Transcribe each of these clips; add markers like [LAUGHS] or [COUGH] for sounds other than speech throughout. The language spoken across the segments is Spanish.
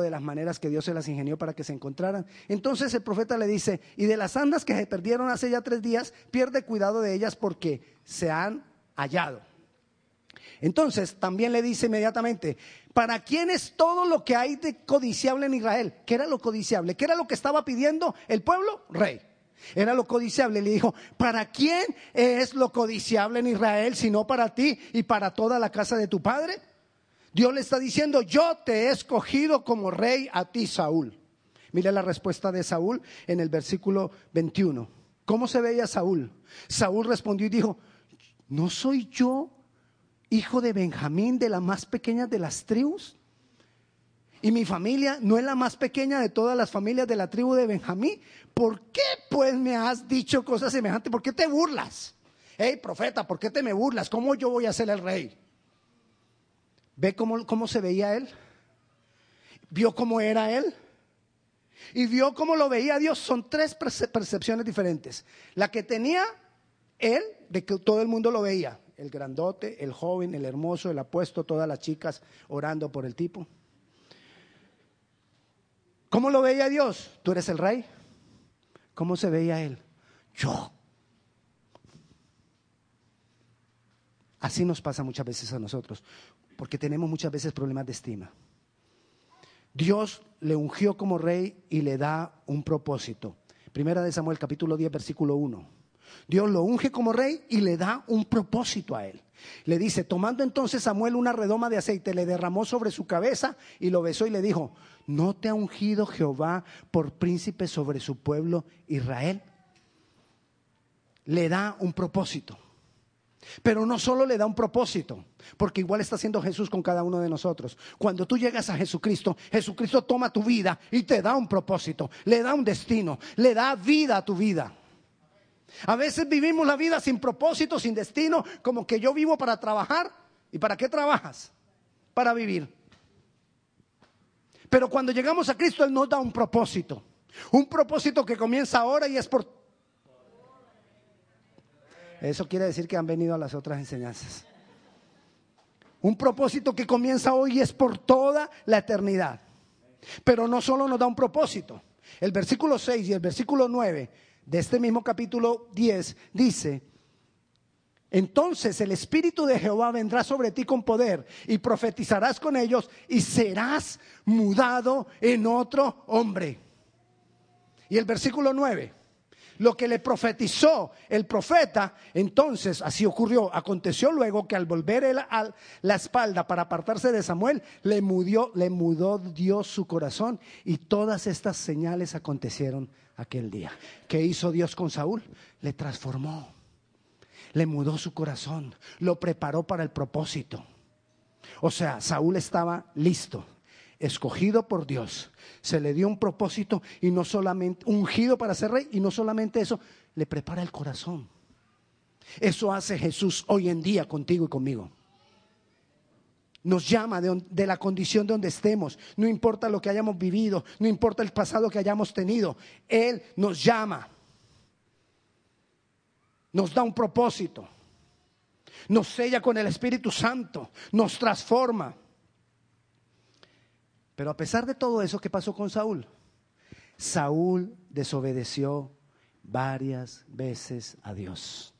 de las maneras que Dios se las ingenió para que se encontraran. Entonces el profeta le dice, y de las andas que se perdieron hace ya tres días, pierde cuidado de ellas porque se han hallado. Entonces también le dice inmediatamente, ¿para quién es todo lo que hay de codiciable en Israel? ¿Qué era lo codiciable? ¿Qué era lo que estaba pidiendo el pueblo? Rey. Era lo codiciable. Le dijo, ¿para quién es lo codiciable en Israel sino para ti y para toda la casa de tu padre? Dios le está diciendo, yo te he escogido como rey a ti, Saúl. Mire la respuesta de Saúl en el versículo 21. ¿Cómo se veía Saúl? Saúl respondió y dijo, ¿no soy yo hijo de Benjamín, de la más pequeña de las tribus? Y mi familia no es la más pequeña de todas las familias de la tribu de Benjamín. ¿Por qué pues me has dicho cosas semejantes? ¿Por qué te burlas? Hey, profeta, ¿por qué te me burlas? ¿Cómo yo voy a ser el rey? ¿Ve cómo, cómo se veía él? ¿Vio cómo era él? Y vio cómo lo veía Dios. Son tres percepciones diferentes. La que tenía él, de que todo el mundo lo veía. El grandote, el joven, el hermoso, el apuesto, todas las chicas orando por el tipo. ¿Cómo lo veía Dios? ¿Tú eres el rey? ¿Cómo se veía él? Yo. Así nos pasa muchas veces a nosotros, porque tenemos muchas veces problemas de estima. Dios le ungió como rey y le da un propósito. Primera de Samuel capítulo 10 versículo 1. Dios lo unge como rey y le da un propósito a él. Le dice, tomando entonces Samuel una redoma de aceite, le derramó sobre su cabeza y lo besó y le dijo, ¿no te ha ungido Jehová por príncipe sobre su pueblo Israel? Le da un propósito. Pero no solo le da un propósito, porque igual está haciendo Jesús con cada uno de nosotros. Cuando tú llegas a Jesucristo, Jesucristo toma tu vida y te da un propósito, le da un destino, le da vida a tu vida. A veces vivimos la vida sin propósito, sin destino, como que yo vivo para trabajar. ¿Y para qué trabajas? Para vivir. Pero cuando llegamos a Cristo, Él nos da un propósito. Un propósito que comienza ahora y es por... Eso quiere decir que han venido a las otras enseñanzas. Un propósito que comienza hoy es por toda la eternidad. Pero no solo nos da un propósito. El versículo 6 y el versículo 9 de este mismo capítulo 10 dice, entonces el Espíritu de Jehová vendrá sobre ti con poder y profetizarás con ellos y serás mudado en otro hombre. Y el versículo 9, lo que le profetizó el profeta, entonces así ocurrió. Aconteció luego que al volver él a la espalda para apartarse de Samuel, le, le mudó Dios su corazón y todas estas señales acontecieron aquel día. ¿Qué hizo Dios con Saúl? Le transformó, le mudó su corazón, lo preparó para el propósito. O sea, Saúl estaba listo, escogido por Dios. Se le dio un propósito y no solamente ungido para ser rey y no solamente eso, le prepara el corazón. Eso hace Jesús hoy en día contigo y conmigo nos llama de, la condición de donde estemos, no importa lo que hayamos vivido, no importa el pasado que hayamos tenido, Él nos llama, nos da un propósito, nos sella con el Espíritu Santo, nos transforma. Pero a pesar de todo eso, ¿qué pasó con Saúl? Saúl desobedeció varias veces a Dios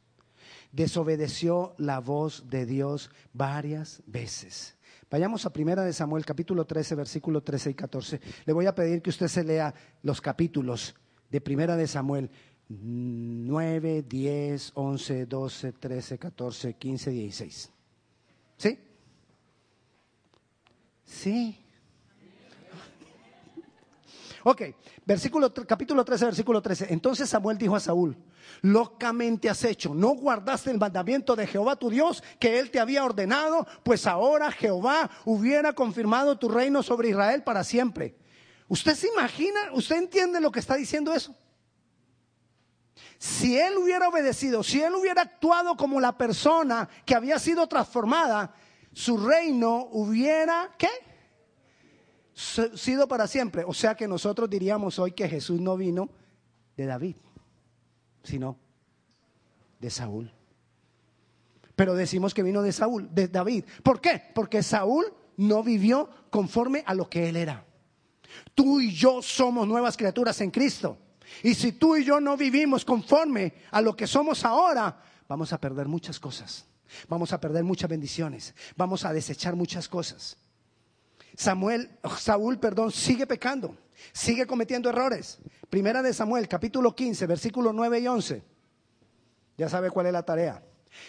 desobedeció la voz de Dios varias veces. Vayamos a Primera de Samuel, capítulo 13, versículo 13 y 14. Le voy a pedir que usted se lea los capítulos de Primera de Samuel 9, 10, 11, 12, 13, 14, 15, 16. ¿Sí? Sí. Ok, versículo, capítulo 13, versículo 13. Entonces Samuel dijo a Saúl, locamente has hecho, no guardaste el mandamiento de Jehová tu Dios que él te había ordenado, pues ahora Jehová hubiera confirmado tu reino sobre Israel para siempre. ¿Usted se imagina, usted entiende lo que está diciendo eso? Si él hubiera obedecido, si él hubiera actuado como la persona que había sido transformada, su reino hubiera, ¿qué? Sido para siempre. O sea que nosotros diríamos hoy que Jesús no vino de David, sino de Saúl. Pero decimos que vino de Saúl, de David. ¿Por qué? Porque Saúl no vivió conforme a lo que él era. Tú y yo somos nuevas criaturas en Cristo. Y si tú y yo no vivimos conforme a lo que somos ahora, vamos a perder muchas cosas. Vamos a perder muchas bendiciones. Vamos a desechar muchas cosas. Samuel, Saúl, perdón, sigue pecando, sigue cometiendo errores. Primera de Samuel, capítulo 15, versículos 9 y 11. Ya sabe cuál es la tarea.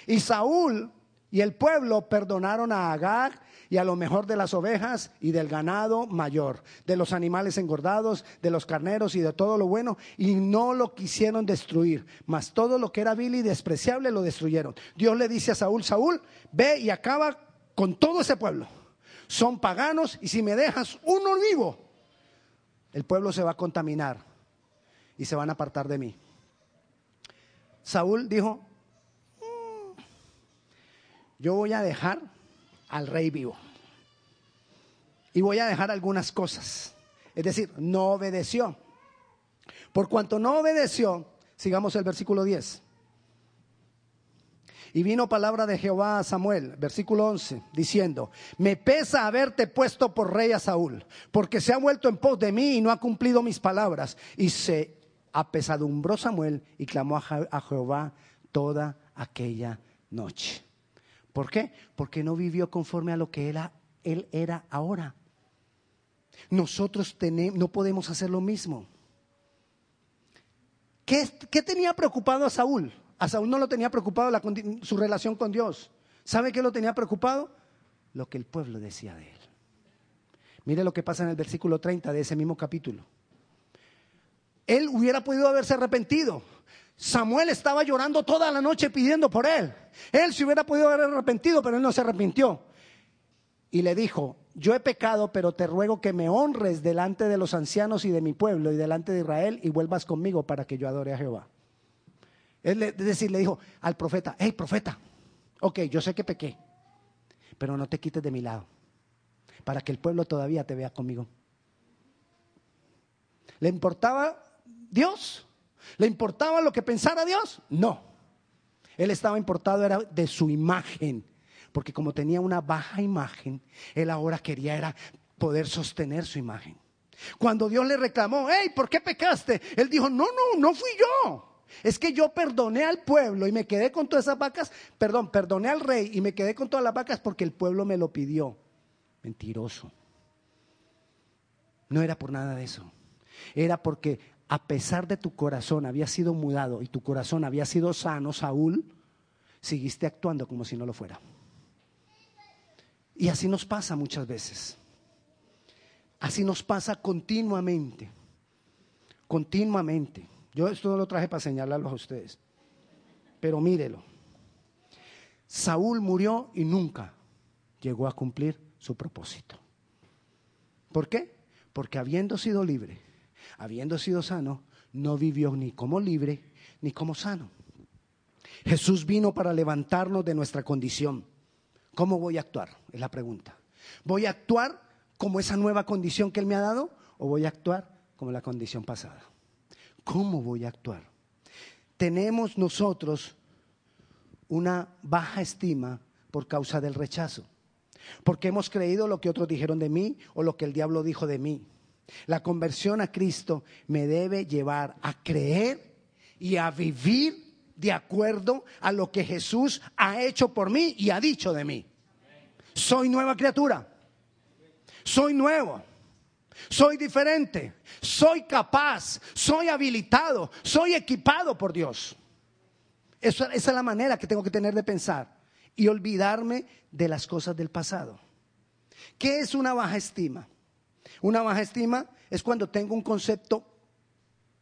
Y Saúl y el pueblo perdonaron a Agag y a lo mejor de las ovejas y del ganado mayor, de los animales engordados, de los carneros y de todo lo bueno, y no lo quisieron destruir, mas todo lo que era vil y despreciable lo destruyeron. Dios le dice a Saúl, Saúl, ve y acaba con todo ese pueblo. Son paganos y si me dejas uno vivo, el pueblo se va a contaminar y se van a apartar de mí. Saúl dijo, mm, yo voy a dejar al rey vivo. Y voy a dejar algunas cosas. Es decir, no obedeció. Por cuanto no obedeció, sigamos el versículo 10. Y vino palabra de Jehová a Samuel, versículo 11, diciendo, me pesa haberte puesto por rey a Saúl, porque se ha vuelto en pos de mí y no ha cumplido mis palabras. Y se apesadumbró Samuel y clamó a Jehová toda aquella noche. ¿Por qué? Porque no vivió conforme a lo que él, él era ahora. Nosotros no podemos hacer lo mismo. ¿Qué, ¿Qué, tenía preocupado a Saúl? A Saúl no lo tenía preocupado su relación con Dios. ¿Sabe qué lo tenía preocupado? Lo que el pueblo decía de él. Mire lo que pasa en el versículo 30 de ese mismo capítulo. Él hubiera podido haberse arrepentido, Samuel estaba llorando toda la noche pidiendo por él. Él se hubiera podido haber arrepentido, pero él no se arrepintió. Y le dijo, yo he pecado, pero te ruego que me honres delante de los ancianos y de mi pueblo y delante de Israel y vuelvas conmigo para que yo adore a Jehová. Es decir, le dijo al profeta, hey profeta, ok, yo sé que pequé, pero no te quites de mi lado, para que el pueblo todavía te vea conmigo. ¿Le importaba Dios? ¿Le importaba lo que pensara Dios? No. Él estaba importado era de su imagen, porque como tenía una baja imagen, él ahora quería era poder sostener su imagen. Cuando Dios le reclamó, hey, ¿por qué pecaste? Él dijo, no, no, no fui yo. Es que yo perdoné al pueblo y me quedé con todas esas vacas, perdón, perdoné al rey y me quedé con todas las vacas porque el pueblo me lo pidió. Mentiroso. No era por nada de eso. Era porque a pesar de tu corazón había sido mudado y tu corazón había sido sano, Saúl, seguiste actuando como si no lo fuera. Y así nos pasa muchas veces. Así nos pasa continuamente. Continuamente. Yo esto lo traje para señalarlo a ustedes. Pero mírelo. Saúl murió y nunca llegó a cumplir su propósito. ¿Por qué? Porque habiendo sido libre, habiendo sido sano, no vivió ni como libre ni como sano. Jesús vino para levantarnos de nuestra condición. ¿Cómo voy a actuar? Es la pregunta. ¿Voy a actuar como esa nueva condición que Él me ha dado o voy a actuar como la condición pasada? ¿Cómo voy a actuar? Tenemos nosotros una baja estima por causa del rechazo, porque hemos creído lo que otros dijeron de mí o lo que el diablo dijo de mí. La conversión a Cristo me debe llevar a creer y a vivir de acuerdo a lo que Jesús ha hecho por mí y ha dicho de mí. Soy nueva criatura. Soy nuevo. Soy diferente. Soy capaz. Soy habilitado. Soy equipado por Dios. esa es la manera que tengo que tener de pensar y olvidarme de las cosas del pasado. ¿Qué es una baja estima? Una baja estima es cuando tengo un concepto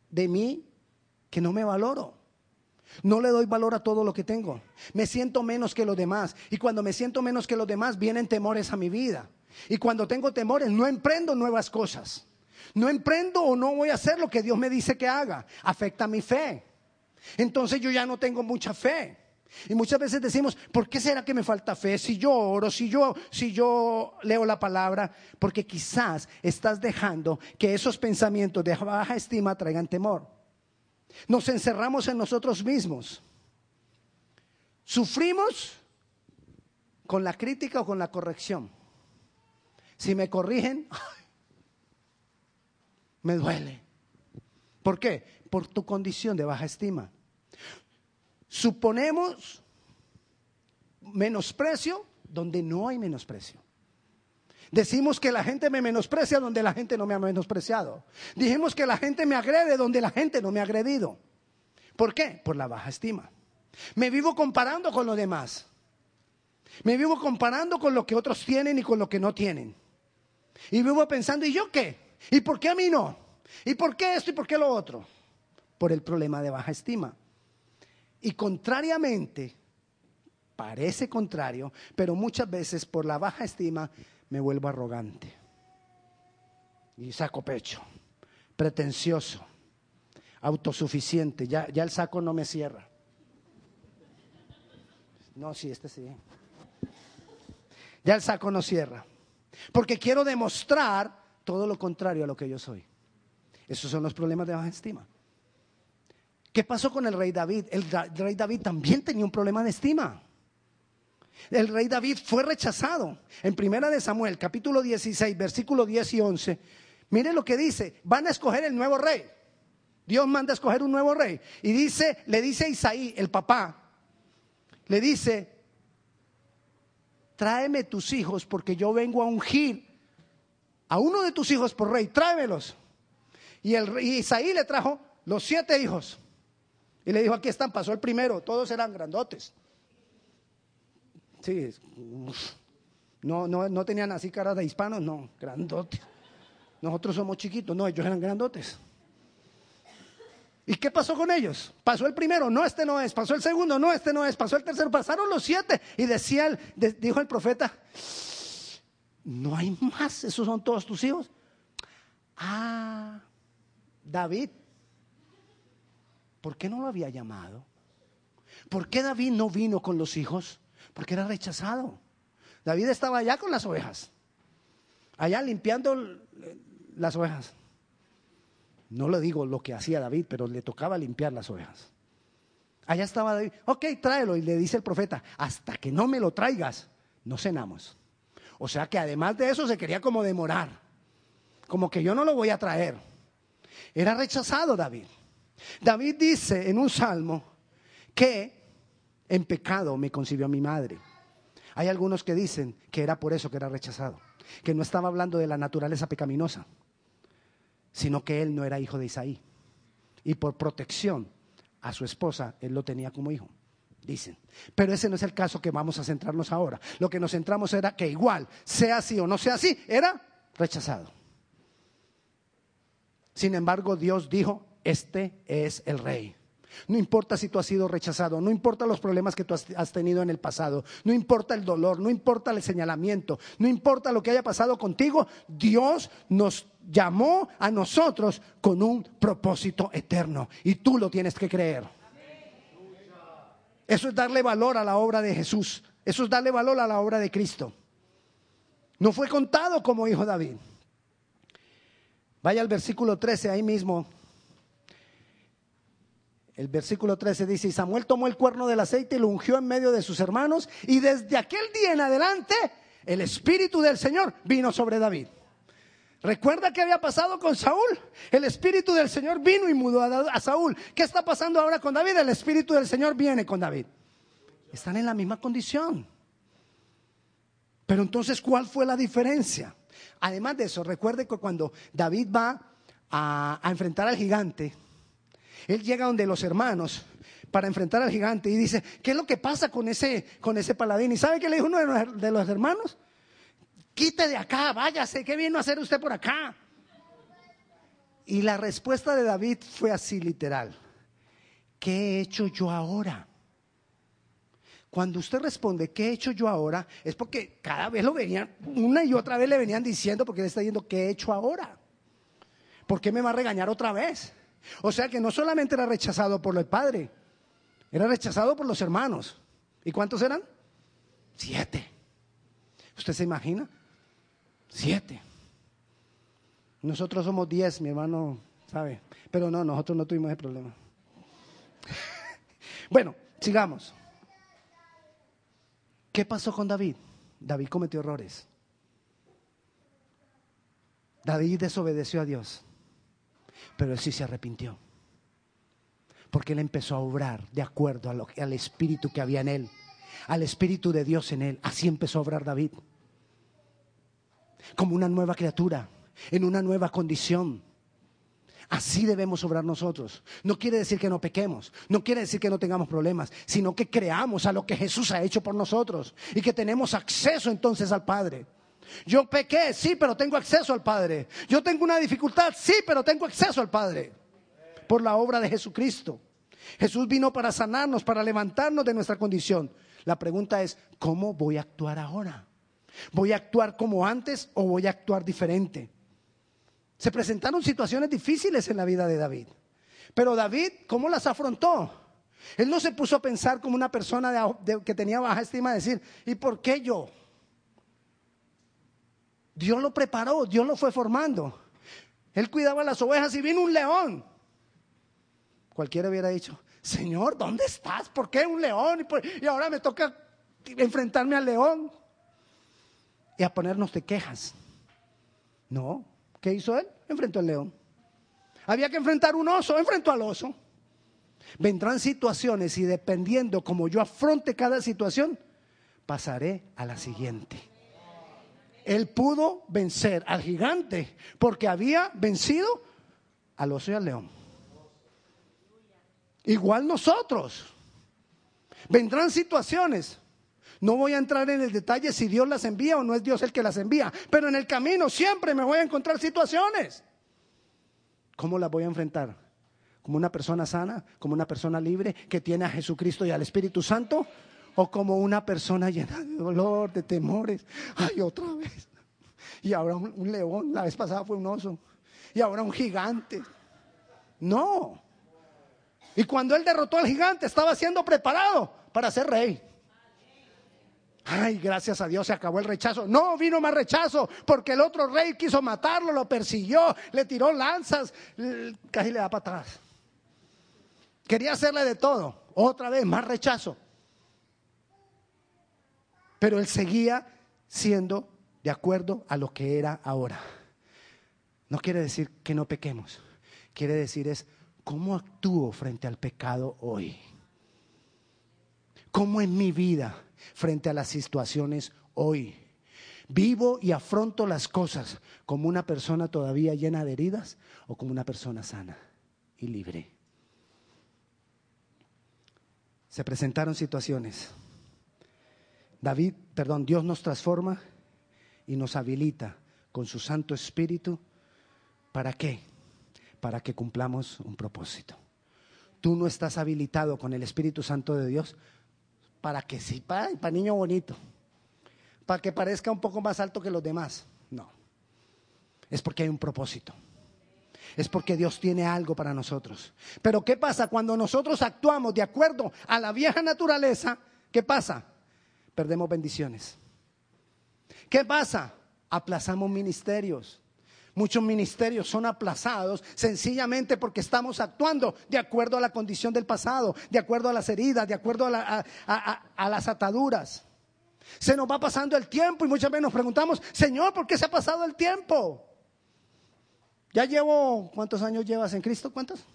de mí que no me valoro. No le doy valor a todo lo que tengo. Me siento menos que los demás. Y cuando me siento menos que los demás, vienen temores a mi vida. Y cuando tengo temores, no emprendo nuevas cosas. No emprendo o no voy a hacer lo que Dios me dice que haga. Afecta mi fe. Entonces yo ya no tengo mucha fe. Y muchas veces decimos, ¿por qué será que me falta fe? Si yo oro, si yo, si yo leo la palabra, porque quizás estás dejando que esos pensamientos de baja estima traigan temor. Nos encerramos en nosotros mismos. Sufrimos con la crítica o con la corrección. Si me corrigen, [LAUGHS] me duele. ¿Por qué? Por tu condición de baja estima. Suponemos menosprecio donde no hay menosprecio. Decimos que la gente me menosprecia donde la gente no me ha menospreciado. Dijimos que la gente me agrede donde la gente no me ha agredido. ¿Por qué? Por la baja estima. Me vivo comparando con los demás. Me vivo comparando con lo que otros tienen y con lo que no tienen. Y vivo pensando, ¿y yo qué? ¿Y por qué a mí no? ¿Y por qué esto y por qué lo otro? Por el problema de baja estima. Y contrariamente, parece contrario, pero muchas veces por la baja estima me vuelvo arrogante. Y saco pecho, pretencioso, autosuficiente. Ya, ya el saco no me cierra. No, sí, este sí. Ya el saco no cierra. Porque quiero demostrar todo lo contrario a lo que yo soy. Esos son los problemas de baja estima. ¿Qué pasó con el rey David? El rey David también tenía un problema de estima. El rey David fue rechazado. En Primera de Samuel, capítulo 16, versículo 10 y 11. Mire lo que dice, van a escoger el nuevo rey. Dios manda a escoger un nuevo rey. Y dice, le dice a Isaí, el papá, le dice, tráeme tus hijos porque yo vengo a ungir a uno de tus hijos por rey, tráemelos. Y, el, Isaí le trajo los siete hijos. Y le dijo, aquí están, pasó el primero, todos eran grandotes. Sí, no, no, no tenían así caras de hispanos, no, grandotes. Nosotros somos chiquitos, no, ellos eran grandotes. ¿Y qué pasó con ellos? Pasó el primero, no, este no es. Pasó el segundo, no, este no es. Pasó el tercero, pasaron los siete. Y decía el, dijo el profeta, no hay más, esos son todos tus hijos. Ah, David, ¿por qué no lo había llamado? ¿Por qué David no vino con los hijos? Porque era rechazado. David estaba allá con las ovejas, allá limpiando las ovejas. No le digo lo que hacía David, pero le tocaba limpiar las ovejas. Allá estaba David, ok, tráelo. Y le dice el profeta, hasta que no me lo traigas, no cenamos. O sea que además de eso se quería como demorar, como que yo no lo voy a traer. Era rechazado David. David dice en un salmo que en pecado me concibió mi madre. Hay algunos que dicen que era por eso que era rechazado, que no estaba hablando de la naturaleza pecaminosa, sino que él no era hijo de Isaí. Y por protección a su esposa, él lo tenía como hijo, dicen. Pero ese no es el caso que vamos a centrarnos ahora. Lo que nos centramos era que igual, sea así o no sea así, era rechazado. Sin embargo, Dios dijo, este es el rey. No importa si tú has sido rechazado, no importa los problemas que tú has, tenido en el pasado, no importa el dolor, no importa el señalamiento, no importa lo que haya pasado contigo, Dios nos llamó a nosotros con un propósito eterno y tú lo tienes que creer. Eso es darle valor a la obra de Jesús, eso es darle valor a la obra de Cristo. No fue contado como hijo David. Vaya al versículo 13 ahí mismo el versículo 13 dice, y Samuel tomó el cuerno del aceite y lo ungió en medio de sus hermanos, y desde aquel día en adelante el Espíritu del Señor vino sobre David. ¿Recuerda qué había pasado con Saúl? El Espíritu del Señor vino y mudó a, Saúl. ¿Qué está pasando ahora con David? El Espíritu del Señor viene con David. Están en la misma condición. Pero entonces, ¿cuál fue la diferencia? Además de eso, recuerde que cuando David va a enfrentar al gigante, él llega donde los hermanos para enfrentar al gigante y dice, ¿qué es lo que pasa con ese, con ese paladín? ¿Y sabe qué le dijo uno de los, hermanos? Quite de acá, váyase, ¿qué vino a hacer usted por acá? Y la respuesta de David fue así literal. ¿Qué he hecho yo ahora? Cuando usted responde, ¿qué he hecho yo ahora? Es porque cada vez lo venían, una y otra vez le venían diciendo, porque le está diciendo, ¿qué he hecho ahora? ¿Por qué me va a regañar otra vez? O sea que no solamente era rechazado por el padre, era rechazado por los hermanos. ¿Y cuántos eran? Siete. ¿Usted se imagina? Siete. Nosotros somos diez, mi hermano sabe. Pero no, nosotros no tuvimos ese problema. [LAUGHS] bueno, sigamos. ¿Qué pasó con David? David cometió errores. David desobedeció a Dios. Pero él sí se arrepintió. Porque él empezó a obrar de acuerdo al espíritu que había en él, al espíritu de Dios en él. Así empezó a obrar David. Como una nueva criatura, en una nueva condición. Así debemos obrar nosotros. No quiere decir que no pequemos, no quiere decir que no tengamos problemas, sino que creamos a lo que Jesús ha hecho por nosotros y que tenemos acceso entonces al Padre. Yo pequé, sí, pero tengo acceso al Padre. Yo tengo una dificultad, sí, pero tengo acceso al Padre. Por la obra de Jesucristo. Jesús vino para sanarnos, para levantarnos de nuestra condición. La pregunta es, ¿cómo voy a actuar ahora? ¿Voy a actuar como antes o voy a actuar diferente? Se presentaron situaciones difíciles en la vida de David. Pero David, ¿cómo las afrontó? Él no se puso a pensar como una persona que tenía baja estima, de decir, ¿y por qué yo? Dios lo preparó, Dios lo fue formando. Él cuidaba las ovejas y vino un león. Cualquiera hubiera dicho, Señor, ¿dónde estás? ¿Por qué un león? Y, ahora me toca enfrentarme al león y a ponernos de quejas. No, ¿qué hizo él? Enfrentó al león. Había que enfrentar un oso, enfrentó al oso. Vendrán situaciones y dependiendo como yo afronte cada situación, pasaré a la siguiente él pudo vencer al gigante porque había vencido al oso y al león. Igual nosotros. Vendrán situaciones. No voy a entrar en el detalle si Dios las envía o no es Dios el que las envía, pero en el camino siempre me voy a encontrar situaciones. ¿Cómo las voy a enfrentar? ¿Como una persona sana? ¿Como una persona libre que tiene a Jesucristo y al Espíritu Santo? O como una persona llena de dolor, de temores. Ay, otra vez. Y ahora un, león, la vez pasada fue un oso. Y ahora un gigante. No. Y cuando él derrotó al gigante, estaba siendo preparado para ser rey. Ay, gracias a Dios se acabó el rechazo. No, vino más rechazo, porque el otro rey quiso matarlo, lo persiguió, le tiró lanzas, casi le da para atrás. Quería hacerle de todo. Otra vez, más rechazo. Pero él seguía siendo de acuerdo a lo que era ahora. No quiere decir que no pequemos. Quiere decir es cómo actúo frente al pecado hoy. ¿Cómo en mi vida frente a las situaciones hoy? ¿Vivo y afronto las cosas como una persona todavía llena de heridas o como una persona sana y libre? Se presentaron situaciones David, perdón, Dios nos transforma y nos habilita con su Santo Espíritu. ¿Para qué? Para que cumplamos un propósito. Tú no estás habilitado con el Espíritu Santo de Dios para que sí, para, para niño bonito, para que parezca un poco más alto que los demás. No. Es porque hay un propósito. Es porque Dios tiene algo para nosotros. Pero ¿qué pasa cuando nosotros actuamos de acuerdo a la vieja naturaleza? ¿Qué pasa? Perdemos bendiciones. ¿Qué pasa? Aplazamos ministerios. Muchos ministerios son aplazados sencillamente porque estamos actuando de acuerdo a la condición del pasado, de acuerdo a las heridas, de acuerdo a, las ataduras. Se nos va pasando el tiempo y muchas veces nos preguntamos, Señor, ¿por qué se ha pasado el tiempo? Ya llevo, ¿cuántos años llevas en Cristo? ¿Cuántos?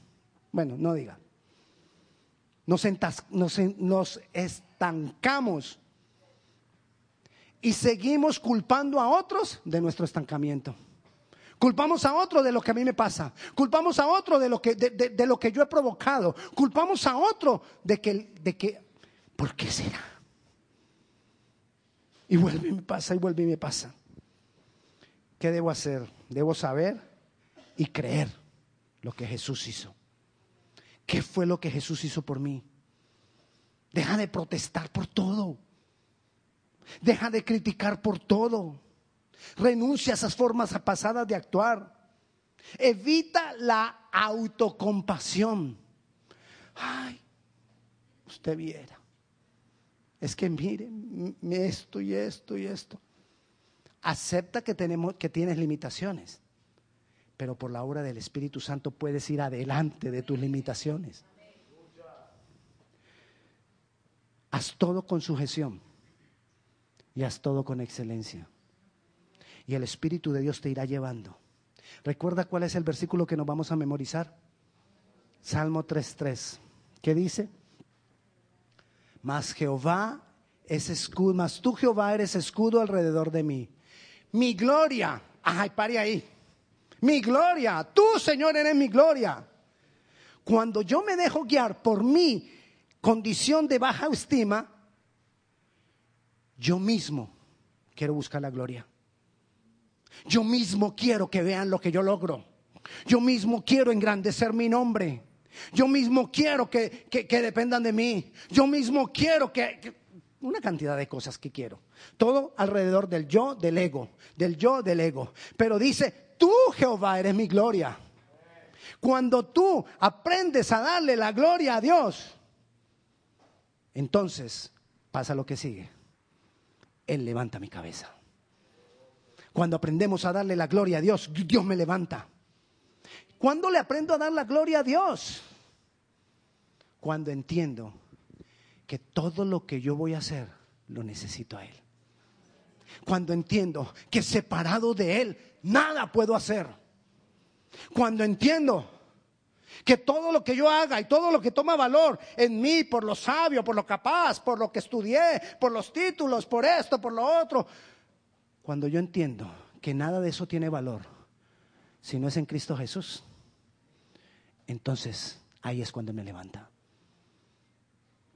Bueno, no diga. Nos estancamos y seguimos culpando a otros de nuestro estancamiento. Culpamos a otro de lo que a mí me pasa. Culpamos a otro de lo que, de, lo que yo he provocado. Culpamos a otro de que, de que, ¿por qué será? Y vuelve y me pasa, y vuelve y me pasa. ¿Qué debo hacer? Debo saber y creer lo que Jesús hizo. ¿Qué fue lo que Jesús hizo por mí? Deja de protestar por todo. Deja de criticar por todo. Renuncia a esas formas pasadas de actuar. Evita la autocompasión. Ay, usted viera. Es que mire, esto y esto y esto. Acepta que, tenemos, que tienes limitaciones, pero por la obra del Espíritu Santo puedes ir adelante de tus limitaciones. Haz todo con sujeción y haz todo con excelencia. Y el Espíritu de Dios te irá llevando. ¿Recuerda cuál es el versículo que nos vamos a memorizar? Salmo 3.3. ¿Qué dice? Mas Jehová es escudo, mas tú Jehová eres escudo alrededor de mí. Mi gloria, ay, pare ahí. Mi gloria, tú Señor eres mi gloria. Cuando yo me dejo guiar por mi condición de baja estima, yo mismo quiero buscar la gloria. Yo mismo quiero que vean lo que yo logro. Yo mismo quiero engrandecer mi nombre. Yo mismo quiero que, dependan de mí. Yo mismo quiero que, Una cantidad de cosas que quiero. Todo alrededor del yo, del ego. Del yo, del ego. Pero dice, tú Jehová eres mi gloria. Cuando tú aprendes a darle la gloria a Dios, entonces pasa lo que sigue. Él levanta mi cabeza. Cuando aprendemos a darle la gloria a Dios, Dios me levanta. ¿Cuándo le aprendo a dar la gloria a Dios? Cuando entiendo que todo lo que yo voy a hacer lo necesito a Él. Cuando entiendo que separado de Él nada puedo hacer. Cuando entiendo que todo lo que yo haga y todo lo que toma valor en mí por lo sabio, por lo capaz, por lo que estudié, por los títulos, por esto, por lo otro, cuando yo entiendo que nada de eso tiene valor si no es en Cristo Jesús, entonces ahí es cuando me levanta.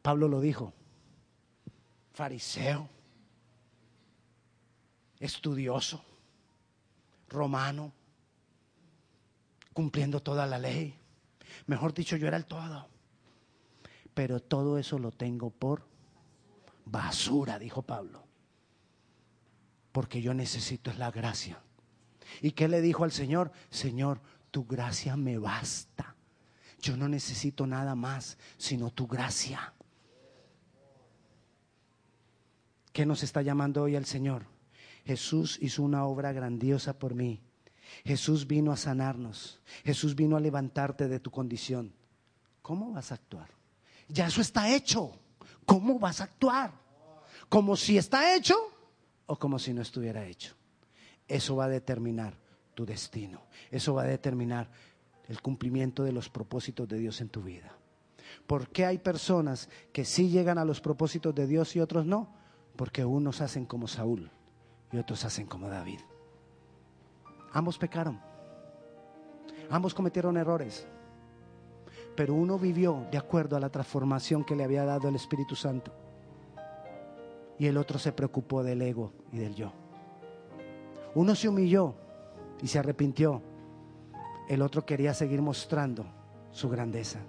Pablo lo dijo, fariseo, estudioso, romano, cumpliendo toda la ley. Mejor dicho, yo era el todo. Pero todo eso lo tengo por basura, dijo Pablo. Porque yo necesito la gracia. ¿Y qué le dijo al Señor? Señor, tu gracia me basta. Yo no necesito nada más, sino tu gracia. ¿Qué nos está llamando hoy el Señor? Jesús hizo una obra grandiosa por mí. Jesús vino a sanarnos. Jesús vino a levantarte de tu condición. ¿Cómo vas a actuar? Ya eso está hecho. ¿Cómo vas a actuar? ¿Como si está hecho o como si no estuviera hecho? Eso va a determinar tu destino. Eso va a determinar el cumplimiento de los propósitos de Dios en tu vida. ¿Por qué hay personas que sí llegan a los propósitos de Dios y otros no? Porque unos hacen como Saúl y otros hacen como David. Ambos pecaron. Ambos cometieron errores. Pero uno vivió de acuerdo a la transformación que le había dado el Espíritu Santo. Y el otro se preocupó del ego y del yo. Uno se humilló y se arrepintió. El otro quería seguir mostrando su grandeza.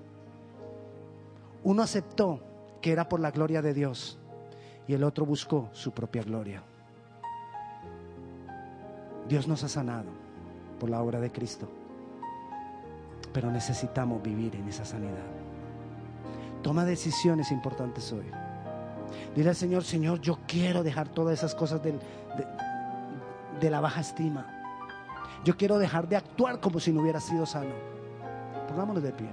Uno aceptó que era por la gloria de Dios y el otro buscó su propia gloria. Dios nos ha sanado por la obra de Cristo, pero necesitamos vivir en esa sanidad. Toma decisiones importantes hoy. Dile al Señor, Señor, yo quiero dejar todas esas cosas de, de la baja estima. Yo quiero dejar de actuar como si no hubiera sido sano. Pongámonos de pie.